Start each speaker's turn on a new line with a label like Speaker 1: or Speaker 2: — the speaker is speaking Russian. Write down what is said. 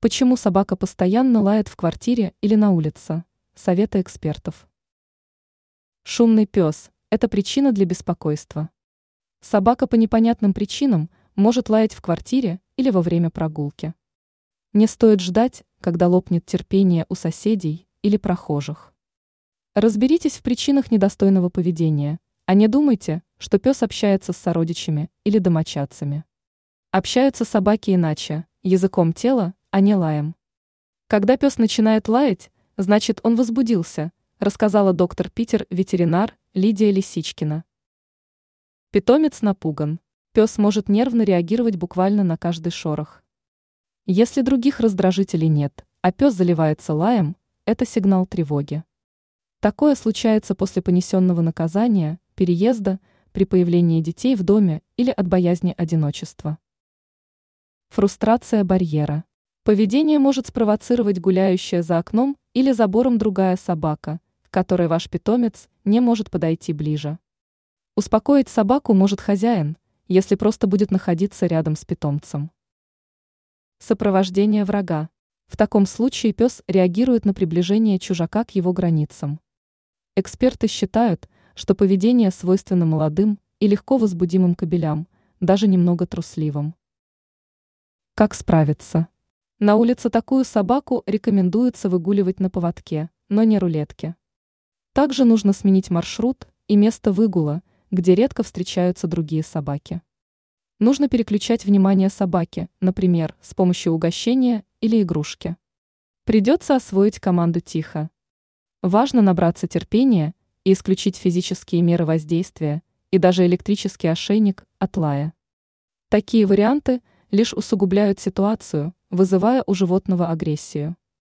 Speaker 1: Почему собака постоянно лает в квартире или на улице? Советы экспертов. Шумный пес – это причина для беспокойства. Собака по непонятным причинам может лаять в квартире или во время прогулки. Не стоит ждать, когда лопнет терпение у соседей или прохожих. Разберитесь в причинах недостойного поведения, а не думайте, что пес общается с сородичами или домочадцами. Общаются собаки иначе, языком тела а не лаем. Когда пес начинает лаять, значит он возбудился, рассказала доктор Питер ветеринар Лидия Лисичкина. Питомец напуган. Пес может нервно реагировать буквально на каждый шорох. Если других раздражителей нет, а пес заливается лаем, это сигнал тревоги. Такое случается после понесенного наказания, переезда, при появлении детей в доме или от боязни одиночества. Фрустрация барьера. Поведение может спровоцировать гуляющая за окном или забором другая собака, к которой ваш питомец не может подойти ближе. Успокоить собаку может хозяин, если просто будет находиться рядом с питомцем. Сопровождение врага. В таком случае пес реагирует на приближение чужака к его границам. Эксперты считают, что поведение свойственно молодым и легко возбудимым кобелям, даже немного трусливым. Как справиться? На улице такую собаку рекомендуется выгуливать на поводке, но не рулетке. Также нужно сменить маршрут и место выгула, где редко встречаются другие собаки. Нужно переключать внимание собаки, например, с помощью угощения или игрушки. Придется освоить команду тихо. Важно набраться терпения и исключить физические меры воздействия и даже электрический ошейник от лая. Такие варианты лишь усугубляют ситуацию, вызывая у животного агрессию.